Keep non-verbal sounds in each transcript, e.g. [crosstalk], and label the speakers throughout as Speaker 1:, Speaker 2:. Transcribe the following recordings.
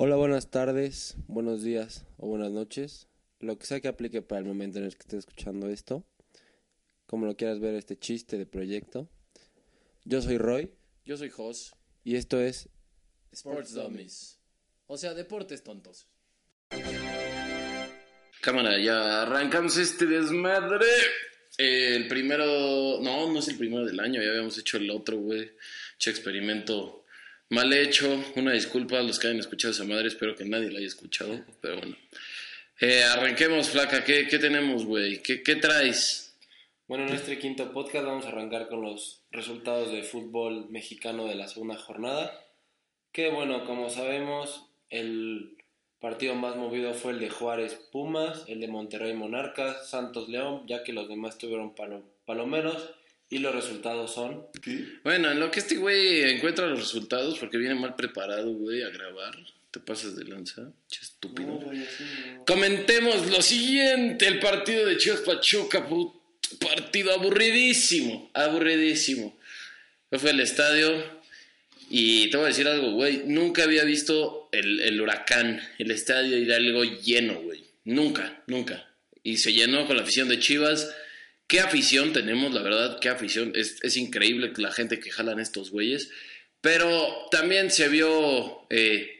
Speaker 1: Hola, buenas tardes, buenos días o buenas noches. Lo que sea que aplique para el momento en el que estés escuchando esto. Como lo quieras ver este chiste de proyecto. Yo soy Roy
Speaker 2: Yo soy Jos.
Speaker 1: y esto es
Speaker 2: Sports Dummies. O sea, deportes tontos. Cámara, ya arrancamos este desmadre. Eh, el primero. No, no es el primero del año. Ya habíamos hecho el otro, güey. Che experimento mal hecho. Una disculpa a los que hayan escuchado esa madre. Espero que nadie la haya escuchado. Pero bueno. Eh, arranquemos, flaca. ¿Qué, qué tenemos, güey? ¿Qué, ¿Qué traes?
Speaker 1: Bueno, en este quinto podcast vamos a arrancar con los resultados de fútbol mexicano de la segunda jornada. Que bueno, como sabemos, el partido más movido fue el de Juárez Pumas, el de Monterrey Monarcas, Santos León, ya que los demás tuvieron palo- palomeros. Y los resultados son.
Speaker 2: Bueno, en lo que este güey encuentra los resultados, porque viene mal preparado, güey, a grabar. Te pasas de lanza, che estúpido. Comentemos lo siguiente, el partido de Chivas Pachuca, put- partido aburridísimo, aburridísimo. Yo fui al estadio y te voy a decir algo, güey, nunca había visto el, el huracán, el estadio Hidalgo lleno, güey, nunca, nunca. Y se llenó con la afición de Chivas. Qué afición tenemos, la verdad, qué afición. Es, increíble la gente que jalan estos güeyes. Pero también se vio eh,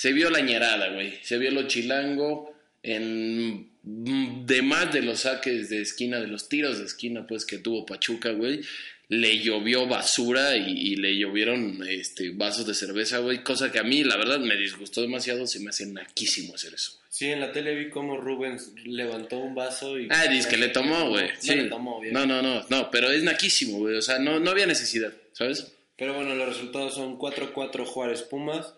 Speaker 2: se vio la ñerada, güey. Se vio lo chilango en mm, de más de los saques de esquina, de los tiros de esquina, pues, que tuvo Pachuca, güey. Le llovió basura y, y le llovieron este, vasos de cerveza, güey. Cosa que a mí, la verdad, me disgustó demasiado. Se me hace naquísimo hacer eso.
Speaker 1: Sí, en la tele vi cómo Rubens levantó un vaso y.
Speaker 2: Ah, dice que le tomó, güey.
Speaker 1: No
Speaker 2: Sí.
Speaker 1: le tomó, bien.
Speaker 2: No, no, no, no, pero es naquísimo, güey. O sea, no, no había necesidad, ¿sabes?
Speaker 1: Pero bueno, los resultados son 4-4 Juárez Pumas.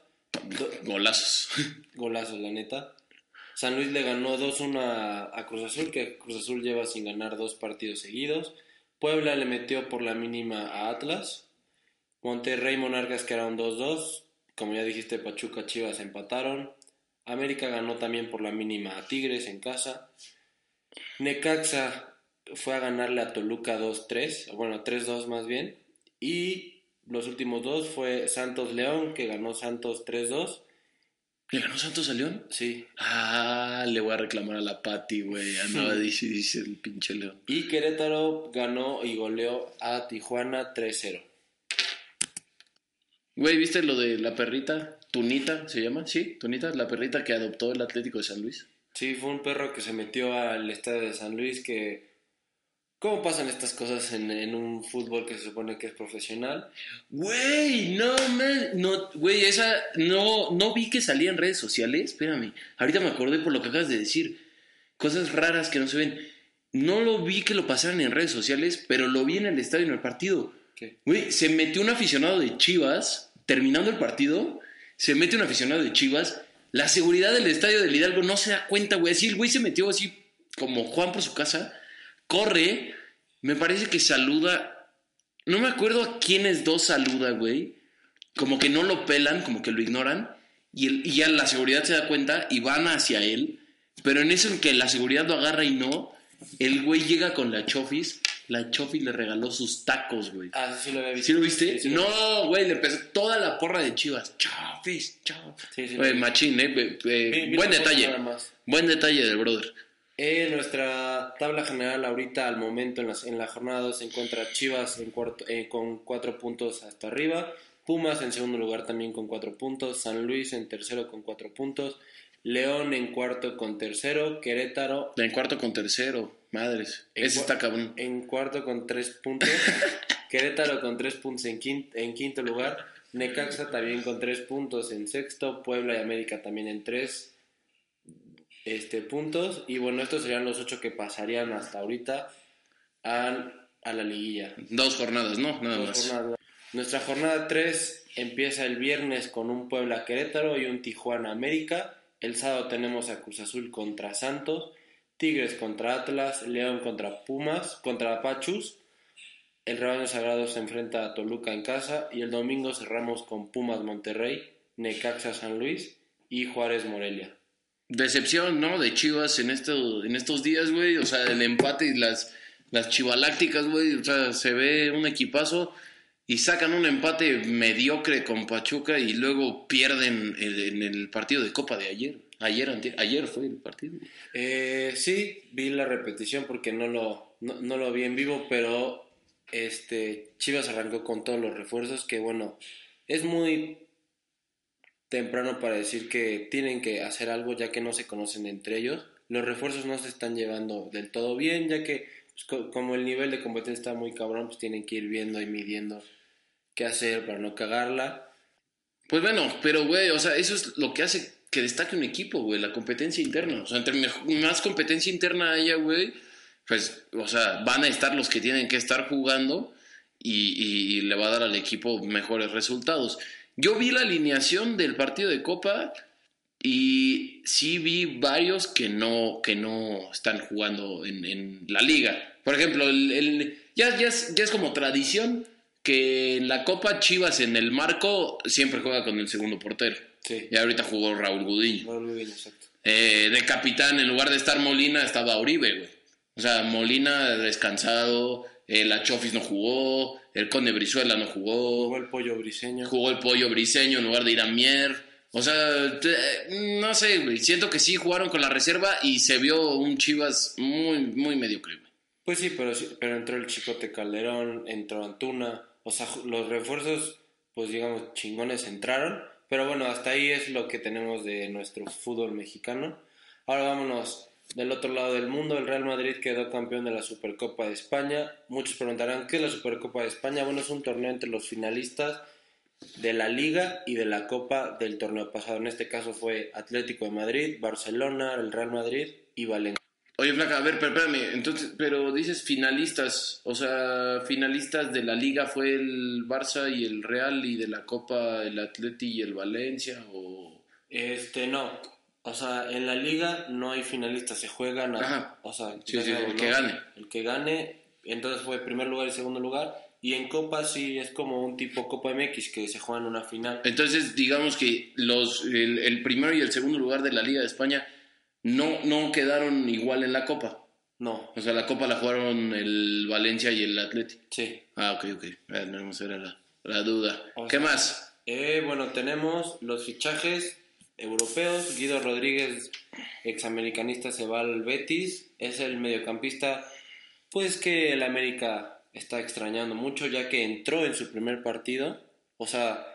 Speaker 1: Do-
Speaker 2: Golazos. [laughs]
Speaker 1: golazos, la neta. San Luis le ganó 2-1 a, a Cruz Azul, que Cruz Azul lleva sin ganar dos partidos seguidos. Puebla le metió por la mínima a Atlas. Monterrey Monarcas quedaron 2-2. Como ya dijiste, Pachuca Chivas empataron. América ganó también por la mínima a Tigres en casa. Necaxa fue a ganarle a Toluca 2-3, bueno, 3-2 más bien. Y los últimos dos fue Santos León, que ganó Santos 3-2.
Speaker 2: ¿Le ganó Santos a León?
Speaker 1: Sí.
Speaker 2: Ah, le voy a reclamar a la Pati, güey. Andaba, dice, dice el pinche León.
Speaker 1: Y Querétaro ganó y goleó a Tijuana 3-0.
Speaker 2: Güey, ¿viste lo de la perrita? Tunita, ¿se llama? Sí, Tunita, la perrita que adoptó el Atlético de San Luis.
Speaker 1: Sí, fue un perro que se metió al estadio de San Luis que... ¿Cómo pasan estas cosas en, en un fútbol que se supone que es profesional?
Speaker 2: Güey, no, man, no, güey, esa, no, no vi que salía en redes sociales, espérame, ahorita me acordé por lo que acabas de decir, cosas raras que no se ven, no lo vi que lo pasaran en redes sociales, pero lo vi en el estadio en el partido,
Speaker 1: ¿Qué?
Speaker 2: güey, se metió un aficionado de Chivas, terminando el partido, se mete un aficionado de Chivas, la seguridad del estadio del Hidalgo no se da cuenta, güey, así el güey se metió así como Juan por su casa, corre, me parece que saluda, no me acuerdo a quiénes dos saluda, güey, como que no lo pelan, como que lo ignoran, y, el- y ya la seguridad se da cuenta y van hacia él, pero en eso en que la seguridad lo agarra y no, el güey llega con la chofis, la chofis le regaló sus tacos, güey.
Speaker 1: Ah, sí, lo había visto.
Speaker 2: ¿Sí lo viste?
Speaker 1: Sí, sí
Speaker 2: no, güey, le empezó toda la porra de Chivas. Chofis, chofis.
Speaker 1: Sí, sí
Speaker 2: Güey, machín, eh. eh, eh, buen detalle. Buen detalle del brother.
Speaker 1: En nuestra tabla general ahorita al momento en, las- en la jornada 2 se encuentra Chivas en cuarto, eh, con 4 puntos hasta arriba, Pumas en segundo lugar también con 4 puntos, San Luis en tercero con 4 puntos, León en cuarto con tercero, Querétaro
Speaker 2: En cuarto con tercero. Madres.
Speaker 1: En
Speaker 2: Ese está cabrón.
Speaker 1: en cuarto con 3 puntos, [laughs] Querétaro con 3 puntos en quinto, en quinto lugar, Necaxa también con 3 puntos en sexto, Puebla y América también en 3 este, puntos. Y bueno, estos serían los 8 que pasarían hasta ahorita a, a la liguilla.
Speaker 2: Dos jornadas, ¿no? Nada
Speaker 1: Dos
Speaker 2: más.
Speaker 1: jornadas. Nuestra jornada 3 empieza el viernes con un Puebla Querétaro y un Tijuana América. El sábado tenemos a Cruz Azul contra Santos, Tigres contra Atlas, León contra Pumas, contra Pachus. El rebaño sagrado se enfrenta a Toluca en casa y el domingo cerramos con Pumas Monterrey, Necaxa San Luis y Juárez Morelia.
Speaker 2: Decepción, ¿no? De Chivas en, esto, en estos días, güey. O sea, el empate y las, las chivalácticas, güey. O sea, se ve un equipazo y sacan un empate mediocre con Pachuca y luego pierden en, el partido de Copa de ayer. Ayer, ayer fue el partido.
Speaker 1: Eh, sí, vi la repetición porque no lo, no, no lo vi en vivo, pero este Chivas arrancó con todos los refuerzos que bueno, es muy temprano para decir que tienen que hacer algo ya que no se conocen entre ellos. Los refuerzos no se están llevando del todo bien, ya que pues, co- como el nivel de competencia está muy cabrón, pues tienen que ir viendo y midiendo qué hacer para no cagarla.
Speaker 2: Pues bueno, pero güey, o sea, eso es lo que hace que destaque un equipo, güey, la competencia interna. O sea, entre más competencia interna haya, güey, pues, o sea, van a estar los que tienen que estar jugando y le va a dar al equipo mejores resultados. Yo vi la alineación del partido de Copa y sí vi varios que no, que no están jugando en, en la liga. Por ejemplo, el, el- ya, ya, es, ya es como tradición que en la Copa Chivas en el marco siempre juega con el segundo portero.
Speaker 1: Sí,
Speaker 2: Y ahorita jugó Raúl Gudiño.
Speaker 1: muy bien, exacto.
Speaker 2: Eh, de capitán, en lugar de estar Molina, estaba Uribe, güey. O sea, Molina descansado, eh, la Chofis no jugó, el Conde Brizuela no jugó,
Speaker 1: Jugó el pollo briseño.
Speaker 2: jugó el pollo briseño en lugar de Iramier. O sea, no sé, güey. Siento que sí jugaron con la reserva y se vio un Chivas muy, muy mediocre, güey.
Speaker 1: Pues sí, pero, pero entró el Chicote Calderón, entró Antuna, o sea, los refuerzos, pues digamos, chingones entraron, pero bueno, hasta ahí es lo que tenemos de nuestro fútbol mexicano. Ahora vámonos del otro lado del mundo, el Real Madrid quedó campeón de la Supercopa de España. Muchos preguntarán, ¿qué es la Supercopa de España? Bueno, es un torneo entre los finalistas de la Liga y de la Copa del torneo pasado. En este caso fue Atlético de Madrid, Barcelona, el Real Madrid y Valencia.
Speaker 2: Oye, Flaca, a ver, pero espérame, entonces, pero dices finalistas, o sea, finalistas de la liga fue el Barça y el Real y de la Copa el Atleti y el Valencia, o...
Speaker 1: Este, no. O sea, en la liga no hay finalistas, se juegan a, o sea,
Speaker 2: Sí, sí, el que gane.
Speaker 1: El que gane, entonces fue primer lugar y segundo lugar. Y en Copa sí es como un tipo Copa MX que se juega en una final.
Speaker 2: Entonces, digamos que los, el, el primero y el segundo lugar de la Liga de España no, no quedaron igual en la Copa.
Speaker 1: No,
Speaker 2: O sea, la Copa la jugaron el Valencia y el Atleti.
Speaker 1: sí.
Speaker 2: Ah, ok, ok. Eh, no, esa era la, la duda.
Speaker 1: O
Speaker 2: ¿Qué
Speaker 1: sea,
Speaker 2: más?
Speaker 1: Eh, bueno, tenemos los fichajes europeos. Guido Rodríguez, examericanista, se va al Betis. Es el mediocampista, pues que el América está extrañando mucho, ya que entró en su primer partido. O sea,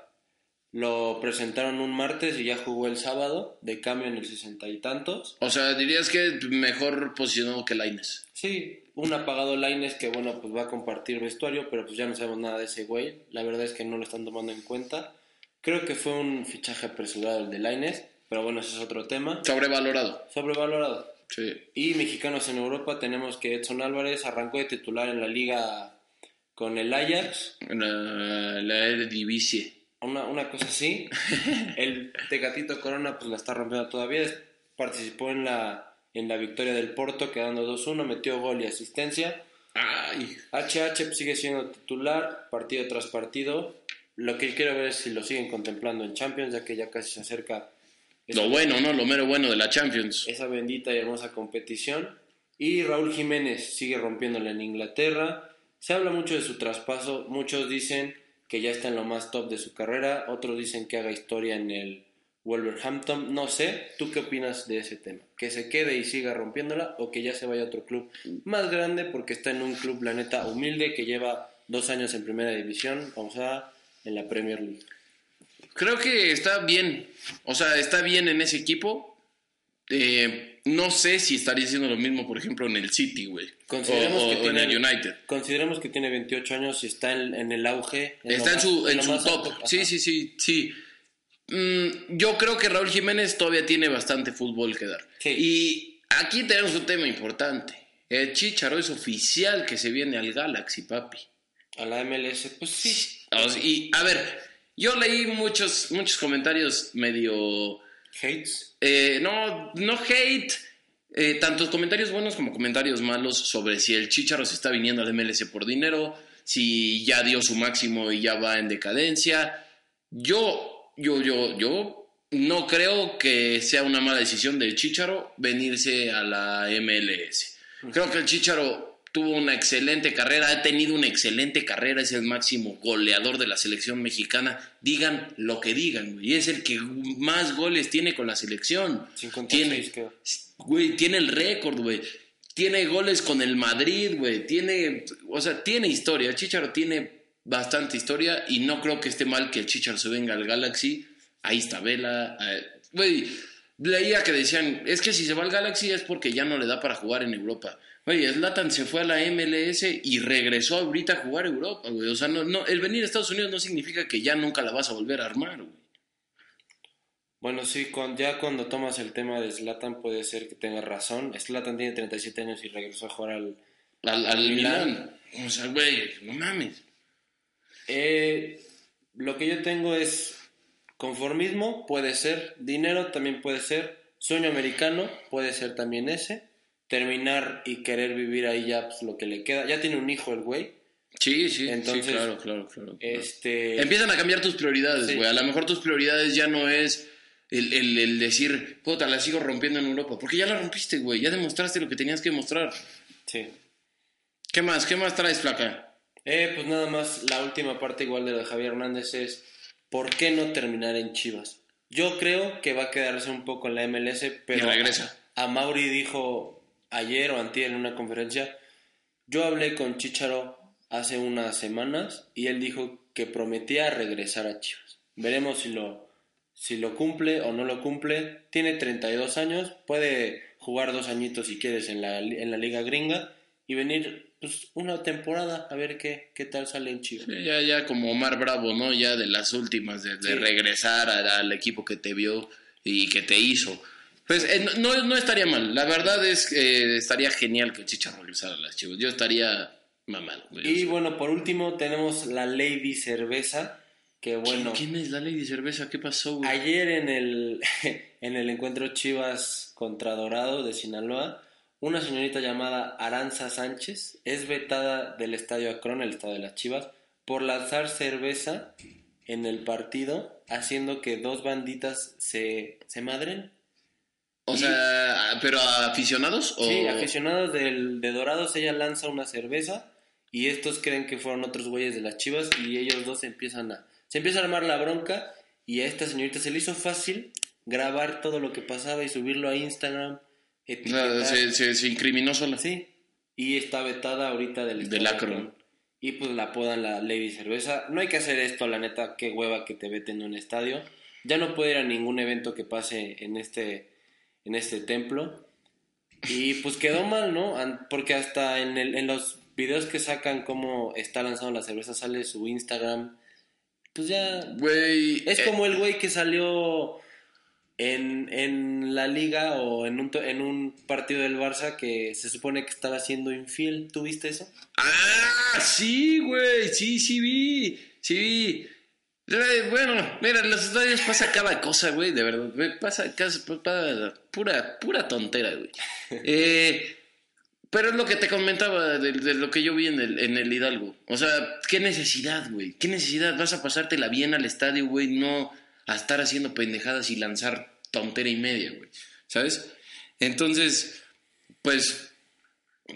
Speaker 1: lo presentaron un martes y ya jugó el sábado, de cambio en el sesenta y tantos.
Speaker 2: O sea, dirías que mejor posicionado que Laines.
Speaker 1: Sí, un apagado Laines que bueno, pues va a compartir vestuario, pero pues ya no sabemos nada de ese güey. La verdad es que no lo están tomando en cuenta. Creo que fue un fichaje apresurado el de Laines, pero bueno, ese es otro tema.
Speaker 2: Sobrevalorado.
Speaker 1: Sobrevalorado.
Speaker 2: Sí.
Speaker 1: Y mexicanos en Europa tenemos que Edson Álvarez arrancó de titular en la liga con el Ajax,
Speaker 2: En la, la Eredivisie.
Speaker 1: una, una cosa así. [laughs] El Tecatito Corona pues la está rompiendo todavía. Participó en la, en la victoria del Porto quedando 2-1, metió gol y asistencia.
Speaker 2: Ay.
Speaker 1: HH sigue siendo titular partido tras partido. Lo que quiero ver es si lo siguen contemplando en Champions, ya que ya casi se acerca
Speaker 2: Lo bueno, ¿no? Lo mero bueno de la Champions.
Speaker 1: esa bendita y hermosa competición. Y Raúl Jiménez sigue rompiéndole en Inglaterra. Se habla mucho de su traspaso. Muchos dicen que ya está en lo más top de su carrera. Otros dicen que haga historia en el Wolverhampton. No sé, ¿tú qué opinas de ese tema? ¿Que se quede y siga rompiéndola o que ya se vaya a otro club más grande porque está en un club, la neta, humilde que lleva dos años en primera división, vamos a en la Premier League?
Speaker 2: Creo que está bien. O sea, está bien en ese equipo. Eh, no sé si estaría haciendo lo mismo, por ejemplo, en el City, güey. O,
Speaker 1: Consideremos
Speaker 2: o-
Speaker 1: que tiene-
Speaker 2: en el United.
Speaker 1: Consideremos que tiene 28 años y está en, en el auge.
Speaker 2: Está en
Speaker 1: más-
Speaker 2: su, en su top.
Speaker 1: alto.
Speaker 2: Sí, sí, sí, sí. Mm, yo creo que Raúl Jiménez todavía tiene bastante fútbol que dar.
Speaker 1: Sí.
Speaker 2: Y aquí tenemos un tema importante. El Chicharo es oficial que se viene al Galaxy, papi.
Speaker 1: A la MLS, pues sí.
Speaker 2: Y a ver, Yo leí muchos, muchos comentarios medio...
Speaker 1: Hates.
Speaker 2: eh, no, no hate, eh, tantos comentarios buenos como comentarios malos sobre si el Chicharo se está viniendo al MLS por dinero, si ya dio su máximo y ya va en decadencia. Yo, yo, yo, yo no creo que sea una mala decisión del Chicharo venirse a la MLS. Creo que el Chicharo tuvo una excelente carrera, ha tenido una excelente carrera, es el máximo goleador de la selección mexicana. Digan lo que digan, güey. Es el que más goles tiene con la selección.
Speaker 1: 56
Speaker 2: tiene,
Speaker 1: creo.
Speaker 2: güey, tiene el récord, güey. Tiene goles con el Madrid, güey. Tiene, o sea, tiene historia. El Chicharo tiene bastante historia y no creo que esté mal que el Chicharo se venga al Galaxy. Ahí está Vela. eh, Güey, leía que decían, es que si se va al Galaxy es porque ya no le da para jugar en Europa. Güey, Zlatan se fue a la MLS y regresó ahorita a jugar a Europa, güey. O sea, no, no, el venir a Estados Unidos no significa que ya nunca la vas a volver a armar, güey.
Speaker 1: Bueno, sí, ya cuando tomas el tema de Zlatan puede ser que tengas razón. Zlatan tiene 37 años y regresó a jugar al...
Speaker 2: Al, al
Speaker 1: Milán.
Speaker 2: Milán. O sea, güey, no mames.
Speaker 1: Eh, lo que yo tengo es conformismo, puede ser. Dinero también puede ser. Sueño americano puede ser también ese. Terminar y querer vivir ahí ya pues, lo que le queda. Ya tiene un hijo el güey.
Speaker 2: Sí, sí,
Speaker 1: Entonces,
Speaker 2: sí, claro, claro, claro. claro.
Speaker 1: Este...
Speaker 2: Empiezan a cambiar tus prioridades,
Speaker 1: Sí.
Speaker 2: güey. A lo mejor tus prioridades ya no es el, el- el decir, puta, la sigo rompiendo en Europa. Porque ya la rompiste, güey. Ya demostraste lo que tenías que demostrar.
Speaker 1: Sí.
Speaker 2: ¿Qué más? ¿Qué más traes, flaca?
Speaker 1: Eh, pues nada más, la última parte igual de lo de Javier Hernández es ¿por qué no terminar en Chivas? Yo creo que va a quedarse un poco en la MLS, pero
Speaker 2: Y regresa.
Speaker 1: A, a Mauri dijo ayer o antier en una conferencia, yo hablé con Chicharo hace unas semanas y él dijo que prometía regresar a Chivas. Veremos si lo, si lo cumple o no lo cumple. Tiene 32 años, puede jugar dos añitos si quieres en la, en la liga gringa y venir pues, una temporada a ver qué, qué tal sale en Chivas.
Speaker 2: Sí, ya, ya como Omar Bravo, ¿no? Ya de las últimas, de, de
Speaker 1: Sí.
Speaker 2: regresar al equipo que te vio y que te hizo. Pues eh, no, no- estaría mal. La verdad es que estaría genial que Chicha regresara a las chivas. Yo estaría mamado. güey.
Speaker 1: Y bueno, por último tenemos la Lady Cerveza, que bueno,
Speaker 2: ¿Quién es la Lady Cerveza? ¿Qué pasó, güey?
Speaker 1: ayer en el, [laughs] en el encuentro Chivas contra Dorado de Sinaloa, una señorita llamada Aranza Sánchez es vetada del Estadio Acron, el estadio de las Chivas, por lanzar cerveza en el partido, haciendo que dos banditas se, se madren.
Speaker 2: O sea, ¿pero a aficionados? O...
Speaker 1: Sí, aficionados del, de Dorados, ella lanza una cerveza y estos creen que fueron otros güeyes de las chivas y ellos dos empiezan a... Se empieza a armar la bronca y a esta señorita se le hizo fácil grabar todo lo que pasaba y subirlo a Instagram.
Speaker 2: O sea,
Speaker 1: etiquetar.
Speaker 2: se, se- se incriminó sola.
Speaker 1: Sí, y está vetada ahorita del...
Speaker 2: Del. Akron.
Speaker 1: Y pues la apodan la Lady Cerveza. No hay que hacer esto, la neta, qué hueva que te veten en un estadio. Ya no puede ir a ningún evento que pase en este, en este templo. Y pues quedó mal, ¿no? Porque hasta en, el, en los videos que sacan cómo está lanzando la cerveza sale su Instagram. Pues ya...
Speaker 2: Güey.
Speaker 1: Es
Speaker 2: eh,
Speaker 1: como el güey que salió en, en la liga o en un, en un partido del Barça que se supone que estaba siendo infiel. ¿Tú viste eso?
Speaker 2: Ah, sí, güey. Sí, sí vi. Sí vi. Bueno, mira, en los estadios pasa cada cosa, güey, de verdad. Pasa, casi- pasa pura, pura tontera, güey. [laughs] Eh, pero es lo que te comentaba de, de lo que yo vi en el, en el Hidalgo. O sea, ¿qué necesidad, güey? ¿Qué necesidad? Vas a pasártela bien al estadio, güey, no a estar haciendo pendejadas y lanzar tontera y media, güey. ¿Sabes? Entonces, pues,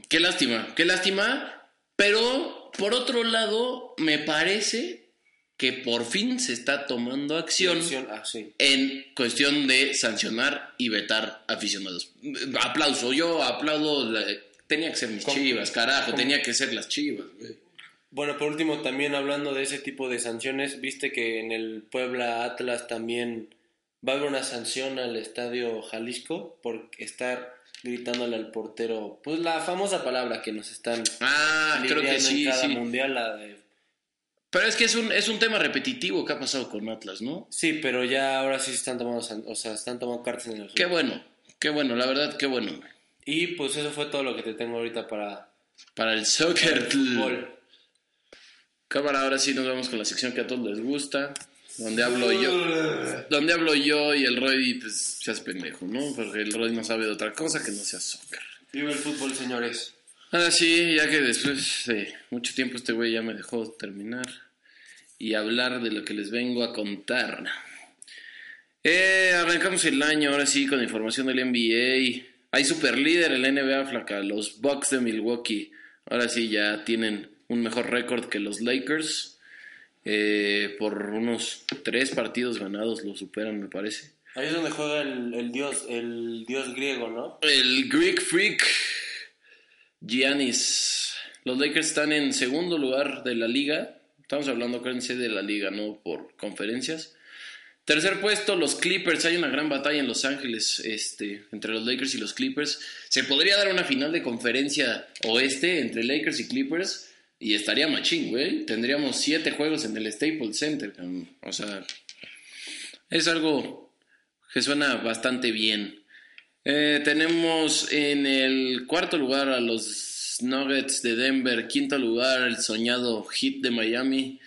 Speaker 2: qué lástima, qué lástima. Pero, por otro lado, me parece que por fin se está tomando acción
Speaker 1: Acción- Ah, sí.
Speaker 2: en cuestión de sancionar y vetar aficionados. Aplauso, yo aplaudo. la- tenía que ser mis
Speaker 1: ¿Cómo?
Speaker 2: chivas, carajo,
Speaker 1: ¿Cómo?
Speaker 2: tenía que ser las chivas, güey.
Speaker 1: Bueno, por último, también hablando de ese tipo de sanciones, viste que en el Puebla Atlas también va a haber una sanción al estadio Jalisco por estar gritándole al portero, pues la famosa palabra que nos están
Speaker 2: Ah, creo que sí,
Speaker 1: en cada
Speaker 2: sí.
Speaker 1: mundial, la de...
Speaker 2: Pero es que es un, es un tema repetitivo que ha pasado con Atlas, ¿no?
Speaker 1: Sí, pero ya ahora sí se están tomando, o sea, están tomando cartas en el
Speaker 2: Qué
Speaker 1: asunto.
Speaker 2: bueno, qué bueno, la verdad, qué bueno.
Speaker 1: Y pues eso fue todo lo que te tengo ahorita para
Speaker 2: Para el soccer.
Speaker 1: el fútbol.
Speaker 2: Cámara, ahora sí nos vamos con la sección que a todos les gusta. Donde hablo yo. [laughs] Donde hablo yo y el Roy, pues, seas pendejo, ¿no? Porque el Roy no sabe de otra cosa que no sea soccer.
Speaker 1: Vive el fútbol, señores.
Speaker 2: Ahora sí, ya que después de mucho tiempo este güey ya me dejó terminar y hablar de lo que les vengo a contar. Eh, arrancamos el año ahora sí con información del NBA. Hay super líder en la NBA, flaca. Los Bucks de Milwaukee. Ahora sí ya tienen un mejor récord que los Lakers. Eh, por unos tres partidos ganados lo superan, me parece.
Speaker 1: Ahí es donde juega el, el dios, el dios griego, ¿no?
Speaker 2: El Greek Freak Giannis. Los Lakers están en segundo lugar de la liga. Estamos hablando, acuérdense, de la liga, no por conferencias. Tercer puesto, los Clippers. Hay una gran batalla en Los Ángeles este, entre los Lakers y los Clippers. Se podría dar una final de conferencia oeste entre Lakers y Clippers. Y estaría machín, güey. Tendríamos siete juegos en el Staples Center. O sea, es algo que suena bastante bien. Eh, tenemos en el cuarto lugar a los Nuggets de Denver. Quinto lugar, el soñado Heat de Miami.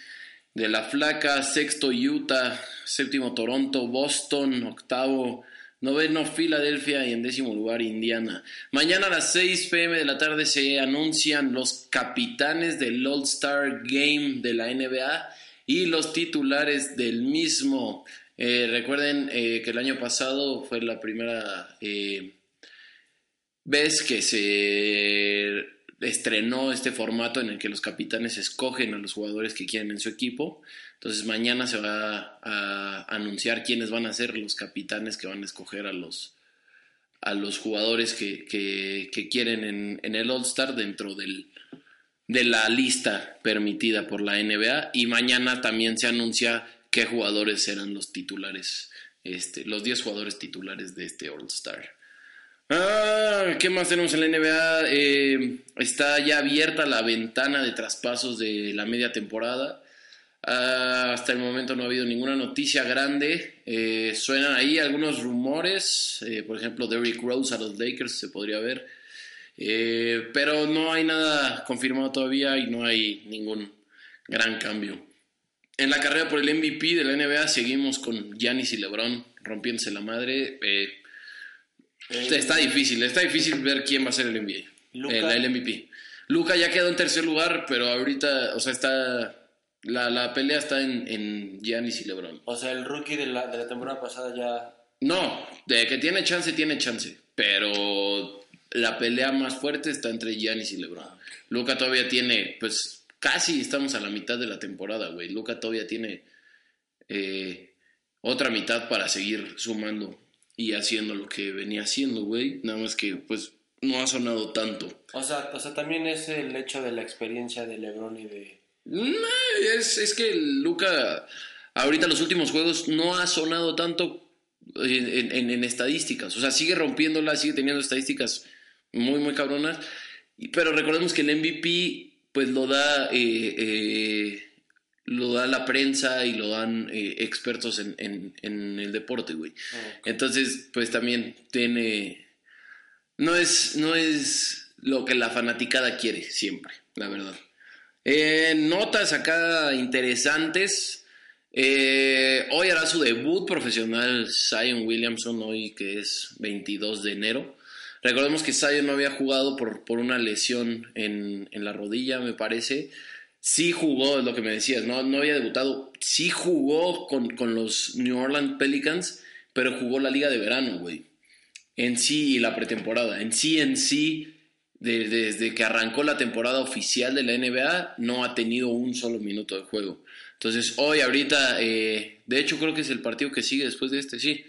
Speaker 2: De la flaca, sexto Utah. Séptimo Toronto. Boston, octavo. Noveno Filadelfia y en décimo lugar Indiana. Mañana a las 6 pm de la tarde se anuncian los capitanes del All Star Game de la NBA y los titulares del mismo. Eh, recuerden eh, que el año pasado fue la primera eh, vez que se estrenó este formato en el que los capitanes escogen a los jugadores que quieren en su equipo. Entonces mañana se va a anunciar quiénes van a ser los capitanes que van a escoger a los, a los jugadores que, que, que quieren en, en el All Star dentro del, de la lista permitida por la NBA. Y mañana también se anuncia qué jugadores serán los titulares, este, los 10 jugadores titulares de este All Star. Ah, ¿Qué más tenemos en la NBA? Eh, está ya abierta la ventana de traspasos de la media temporada. Ah, hasta el momento no ha habido ninguna noticia grande. Eh, suenan ahí algunos rumores. eh, por ejemplo, Derrick Rose a los Lakers se podría ver. Pero no hay nada confirmado todavía y no hay ningún gran cambio. En la carrera por el MVP de la NBA seguimos con Giannis y LeBron rompiéndose la madre. Eh, está difícil, está difícil ver quién va a ser el NBA.
Speaker 1: Luka.
Speaker 2: El, el MVP. Luca ya quedó en tercer lugar, pero ahorita, o sea, está. La, la pelea está en, en Giannis y LeBron.
Speaker 1: O sea, el rookie de la, de la temporada pasada ya...
Speaker 2: No, de que tiene chance, tiene chance. Pero la pelea más fuerte está entre Giannis y LeBron. Luca todavía tiene, pues casi estamos a la mitad de la temporada, güey. Luca todavía tiene eh, otra mitad para seguir sumando y haciendo lo que venía haciendo, güey. Nada más que, pues, no ha sonado tanto.
Speaker 1: O sea, o sea, también es el hecho de la experiencia de LeBron y de...
Speaker 2: No, es, es que Luca, ahorita los últimos juegos no ha sonado tanto en, en- en estadísticas. O sea, sigue rompiéndola, sigue teniendo estadísticas muy, muy cabronas. Pero recordemos que el MVP, pues lo da, eh, eh, lo da la prensa y lo dan eh, expertos en, en- en el deporte, güey. Entonces, pues también tiene. No es, no es lo que la fanaticada quiere siempre, la verdad. Notas acá interesantes. Eh, hoy hará su debut profesional Zion Williamson, hoy que es 22 de enero. Recordemos que Zion no había jugado por, por una lesión en, en la rodilla, me parece. Sí jugó, es lo que me decías, no, no había debutado. Sí jugó con, con los New Orleans Pelicans, pero jugó la liga de verano, güey en sí y la pretemporada. En sí, en sí, de- desde que arrancó la temporada oficial de la NBA, no ha tenido un solo minuto de juego. Entonces, hoy, ahorita, eh, de hecho, creo que es el partido que sigue después de este, sí.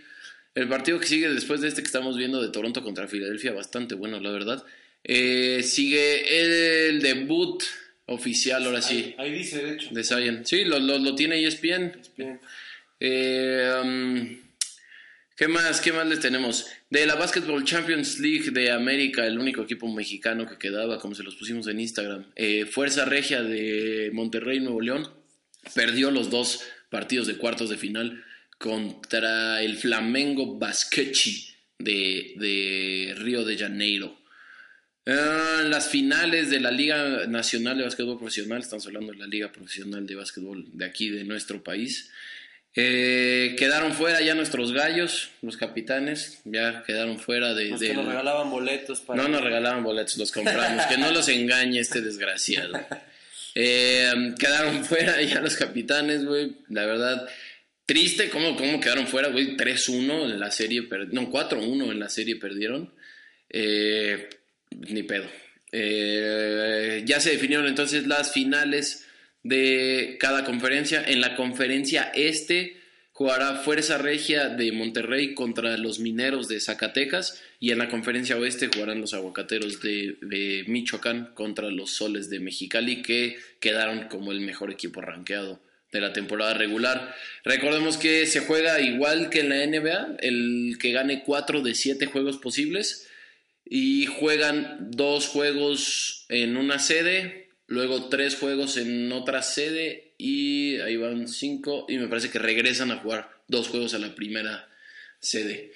Speaker 2: El partido que sigue después de este que estamos viendo de Toronto contra Filadelfia, bastante bueno, la verdad. Eh, sigue el debut oficial, ahora sí,
Speaker 1: Ahí dice, de hecho.
Speaker 2: de Zion. Sí, lo, lo, lo tiene ESPN.
Speaker 1: Bien.
Speaker 2: Eh, um, ¿Qué más? ¿Qué más les tenemos? De la Basketball Champions League de América, el único equipo mexicano que quedaba, como se los pusimos en Instagram. Eh, Fuerza Regia de Monterrey, Nuevo León, perdió los dos partidos de cuartos de final contra el Flamengo Basquechi de, de Río de Janeiro. Ah, las finales de la Liga Nacional de Básquetbol Profesional, estamos hablando de la Liga Profesional de Básquetbol de aquí, de nuestro país. Eh, quedaron fuera ya nuestros gallos, los capitanes, ya quedaron fuera de...
Speaker 1: Los que nos regalaban boletos para...
Speaker 2: No nos regalaban boletos, los compramos. que no los engañe este desgraciado. [laughs] Eh, quedaron fuera ya los capitanes, güey. La verdad, triste cómo, cómo quedaron fuera, güey. 3-1 en la serie, per- no, 4-1 en la serie perdieron. Eh, ni pedo. Eh, ya se definieron entonces las finales de cada conferencia. En la conferencia este jugará Fuerza Regia de Monterrey contra los Mineros de Zacatecas y en la conferencia oeste jugarán los Aguacateros de, de Michoacán contra los Soles de Mexicali que quedaron como el mejor equipo rankeado de la temporada regular. Recordemos que se juega igual que en la NBA, el que gane 4 de 7 juegos posibles y juegan dos juegos en una sede, luego tres juegos en otra sede y ahí van cinco y me parece que regresan a jugar dos juegos a la primera sede.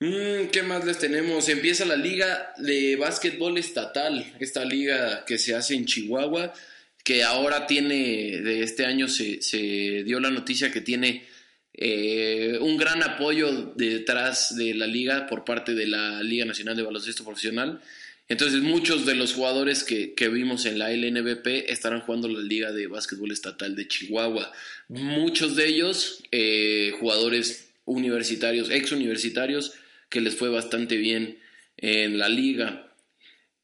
Speaker 2: Mm, ¿Qué más les tenemos? Empieza la liga de básquetbol estatal, esta liga que se hace en Chihuahua, que ahora tiene, de este año se, se dio la noticia que tiene eh, un gran apoyo detrás de la liga por parte de la Liga Nacional de Baloncesto Profesional. Entonces muchos de los jugadores que, que vimos en la LNBP estarán jugando la Liga de Básquetbol Estatal de Chihuahua. Muchos de ellos eh, jugadores universitarios, ex universitarios, que les fue bastante bien en la liga.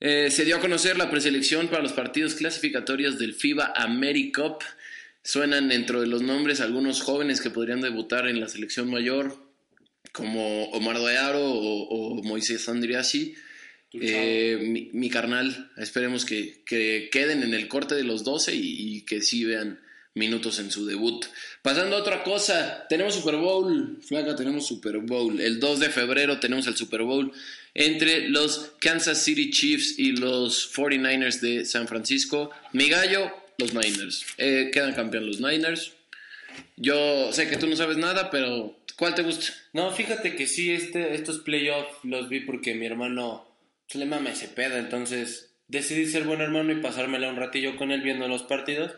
Speaker 2: Eh, se dio a conocer la preselección para los partidos clasificatorios del FIBA AmeriCup. Suenan dentro de los nombres algunos jóvenes que podrían debutar en la selección mayor, como Omar Doyaro o, o Moisés Andriassi. Eh, mi, mi carnal, esperemos que, que queden en el corte de los 12 y, y que sí vean minutos en su debut. Pasando a otra cosa, tenemos Super Bowl, Flaca, tenemos Super Bowl. El 2 de febrero tenemos el Super Bowl entre los Kansas City Chiefs y los 49ers de San Francisco. Mi gallo, los Niners. Eh, quedan campeón los Niners. Yo sé que tú no sabes nada, pero ¿cuál te gusta?
Speaker 1: No, fíjate que sí, este, estos playoffs los vi porque mi hermano se le mama ese pedo, entonces decidí ser buen hermano y pasármela un ratillo con él viendo los partidos.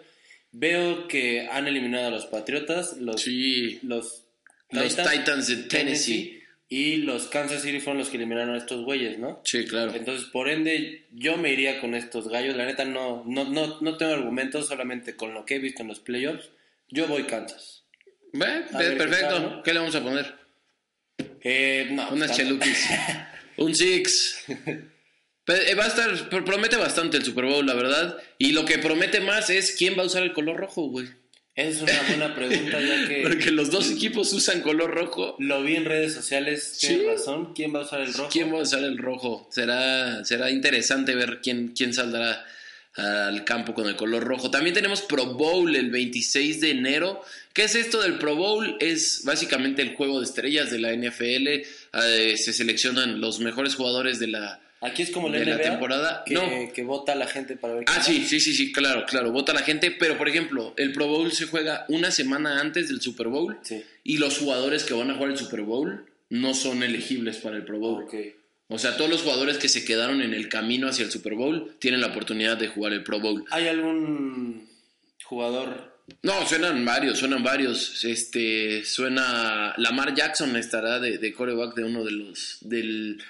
Speaker 1: Veo que han eliminado a los Patriotas, los,
Speaker 2: Sí,
Speaker 1: los,
Speaker 2: los Titans de Tennessee.
Speaker 1: Y los Kansas City fueron los que eliminaron a estos güeyes, ¿no?
Speaker 2: Sí, claro.
Speaker 1: Entonces, por ende, yo me iría con estos gallos. La neta, no, no, no, no tengo argumentos, solamente con lo que he visto en los playoffs. Yo voy Kansas.
Speaker 2: Ve, perfecto.
Speaker 1: ¿qué tal, no?
Speaker 2: ¿Qué le vamos a poner?
Speaker 1: Eh, no,
Speaker 2: Unas cheluquis. [laughs] Un six. Eh, va a estar, pr- promete bastante el Super Bowl, la verdad. Y lo que promete más es quién va a usar el color rojo, güey.
Speaker 1: Es una buena pregunta, ya que [laughs]
Speaker 2: Porque los dos equipos usan color rojo.
Speaker 1: lo vi en redes sociales. Tienes
Speaker 2: Sí.
Speaker 1: razón. ¿Quién va a usar el rojo?
Speaker 2: ¿Quién va a usar el rojo? Será, será interesante ver quién, quién saldrá al campo con el color rojo. También tenemos Pro Bowl el 26 de enero. ¿Qué es esto del Pro Bowl? Es básicamente el juego de estrellas de la NFL. Eh, se seleccionan los mejores jugadores de la,
Speaker 1: Aquí es como la
Speaker 2: de la temporada.
Speaker 1: Que,
Speaker 2: No.
Speaker 1: que vota la gente para ver.
Speaker 2: Ah, sí, sí, sí, sí, claro, claro, vota la gente, pero por ejemplo, el Pro Bowl se juega una semana antes del Super Bowl.
Speaker 1: Sí.
Speaker 2: y los jugadores que van a jugar el Super Bowl no son elegibles para el Pro Bowl. O sea, todos los jugadores que se quedaron en el camino hacia el Super Bowl tienen la oportunidad de jugar el Pro Bowl.
Speaker 1: ¿Hay algún jugador?
Speaker 2: No, suenan varios, suenan varios. Este, suena Lamar Jackson estará de, de coreback de uno de los del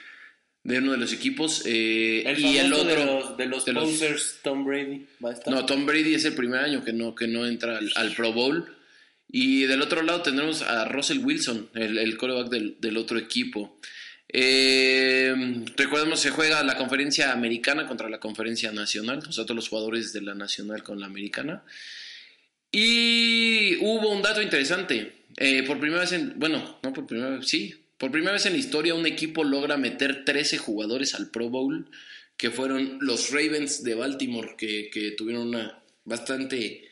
Speaker 2: de uno de los equipos eh,
Speaker 1: El
Speaker 2: y el otro
Speaker 1: de los, de los
Speaker 2: de los-
Speaker 1: Tom Brady, va a estar.
Speaker 2: No, Tom Brady es el primer año que no, que no entra al, al Pro Bowl. Y del otro lado tendremos a Russell Wilson, el, el coreback del, del otro equipo. Eh, recordemos, se juega la conferencia americana contra la conferencia nacional, o sea, todos los jugadores de la nacional con la americana. Y hubo un dato interesante. Eh, por primera vez en, bueno, no por primera vez, sí, por primera vez en la historia un equipo logra meter 13 jugadores al Pro Bowl, que fueron los Ravens de Baltimore, que, que tuvieron una bastante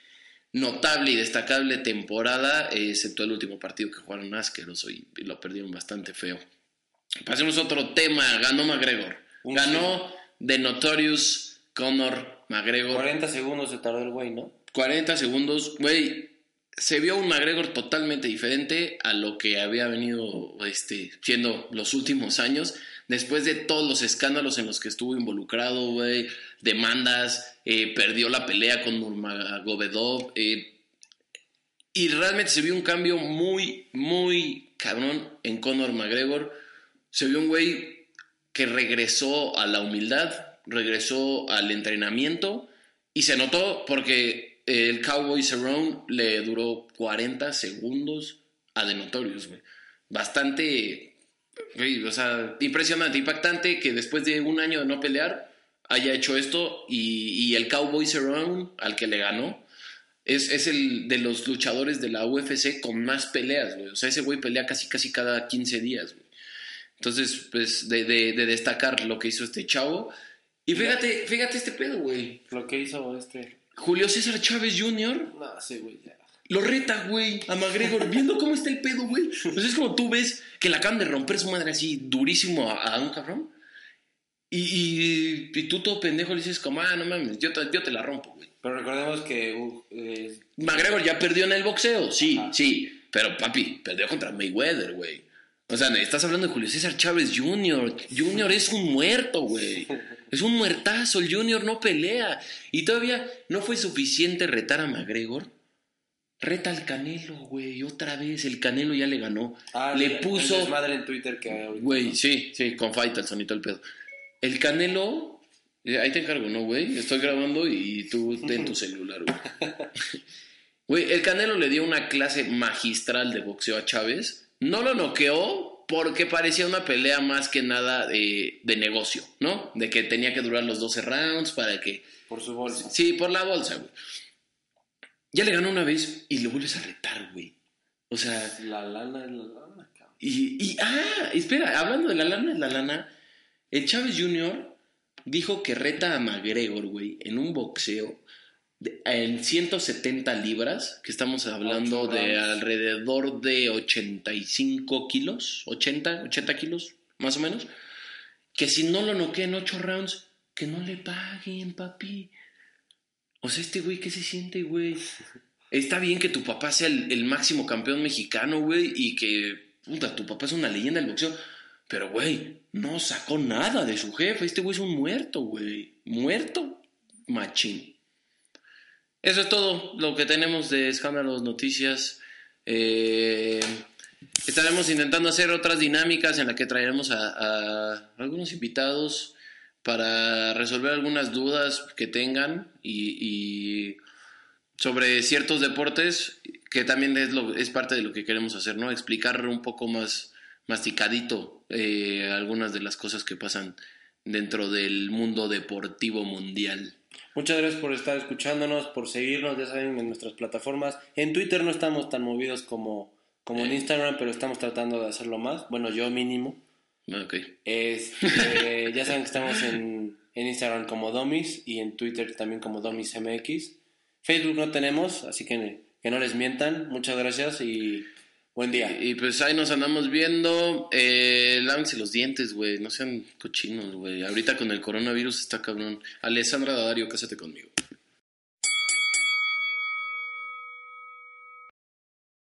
Speaker 2: notable y destacable temporada, excepto el último partido que jugaron asqueroso y, y lo perdieron bastante feo. Pasemos a otro tema, ganó McGregor. Ganó The Notorious Conor McGregor.
Speaker 1: 40 segundos se tardó el güey, ¿no?
Speaker 2: 40 segundos, güey. Se vio un McGregor totalmente diferente a lo que había venido este, siendo los últimos años. Después de todos los escándalos en los que estuvo involucrado, güey, demandas, eh, perdió la pelea con Nurmagomedov. eh, Y realmente se vio un cambio muy, muy cabrón en Conor McGregor. Se vio un güey que regresó a la humildad, regresó al entrenamiento y se notó porque el Cowboy Cerrone le duró 40 segundos a The Notorious, güey. Bastante, güey, o sea, impresionante, impactante que después de un año de no pelear haya hecho esto y, y el Cowboy Cerrone al que le ganó es, es, el de los luchadores de la UFC con más peleas, güey. O sea, ese güey pelea casi, casi cada 15 días, güey. Entonces, pues, de, de, de, destacar lo que hizo este chavo. Y fíjate, fíjate este pedo, güey.
Speaker 1: Lo que hizo este.
Speaker 2: Julio César Chávez Jr.
Speaker 1: No, sí, güey, ya.
Speaker 2: Lo reta, güey, a McGregor, viendo cómo está el pedo, güey. Pues es como tú ves que la acaban de romper su madre así durísimo a, a un cabrón. Y, y, y, tú todo pendejo le dices como, ah, no mames, yo te, yo te la rompo, güey.
Speaker 1: Pero recordemos que... Uh, eh,
Speaker 2: McGregor ya perdió en el boxeo, sí, Ajá. sí. Pero, papi, perdió contra Mayweather, güey. O sea, estás hablando de Julio César Chávez Jr. Jr. es un muerto, güey. [laughs] Es un muertazo, el Jr. no pelea. Y todavía no fue suficiente retar a McGregor. Reta al Canelo, güey, otra vez. El Canelo ya le ganó.
Speaker 1: Ah,
Speaker 2: le
Speaker 1: el,
Speaker 2: puso.
Speaker 1: El madre en Twitter que.
Speaker 2: Güey, sí, sí, con Faitelson y todo el pedo. El Canelo. Ahí te encargo, ¿no, güey? Estoy grabando y tú ten tu celular, güey. [laughs] Güey, el Canelo le dio una clase magistral de boxeo a Chávez. No lo noqueó porque parecía una pelea más que nada de, de negocio, ¿no? De que tenía que durar los 12 rounds para que.
Speaker 1: Por su bolsa.
Speaker 2: Sí, por la bolsa, güey. Ya le ganó una vez y lo vuelves a retar, güey. O sea.
Speaker 1: La lana es la lana, cabrón.
Speaker 2: Y, y. Ah, espera, hablando de la lana es la lana. El Chávez Jr. dijo que reta a McGregor, güey, en un boxeo en 170 libras, que estamos hablando
Speaker 1: Ocho
Speaker 2: de alrededor de 85 kilos, 80, 80 kilos, más o menos. Que si no lo noquea en 8 rounds, que no le paguen, papi. O sea, este güey, ¿qué se siente, güey? [laughs] Está bien que tu papá sea el, el máximo campeón mexicano, güey, y que, puta, tu papá es una leyenda del boxeo. Pero, güey, no sacó nada de su jefe. Este güey es un muerto, güey. Muerto, machín. Eso es todo lo que tenemos de escándalos, noticias. Eh, estaremos intentando hacer otras dinámicas en las que traeremos a, algunos invitados para resolver algunas dudas que tengan y sobre ciertos deportes que también es, lo, es parte de lo que queremos hacer, ¿no? Explicar un poco más masticadito eh, algunas de las cosas que pasan dentro del mundo deportivo mundial.
Speaker 1: Muchas gracias por estar escuchándonos, por seguirnos, ya saben, en nuestras plataformas. En Twitter no estamos tan movidos como, como en Instagram, pero estamos tratando de hacerlo más. Bueno, yo mínimo.
Speaker 2: Ok.
Speaker 1: Este, [laughs] ya saben que estamos en, en Instagram como Domis y en Twitter también como DomisMX. Facebook no tenemos, así que que no les mientan. Muchas gracias y buen día.
Speaker 2: Y, pues ahí nos andamos viendo. Eh, lávense los dientes, güey. No sean cochinos, güey. Ahorita con el coronavirus está cabrón. Alessandra Dario, cásate conmigo.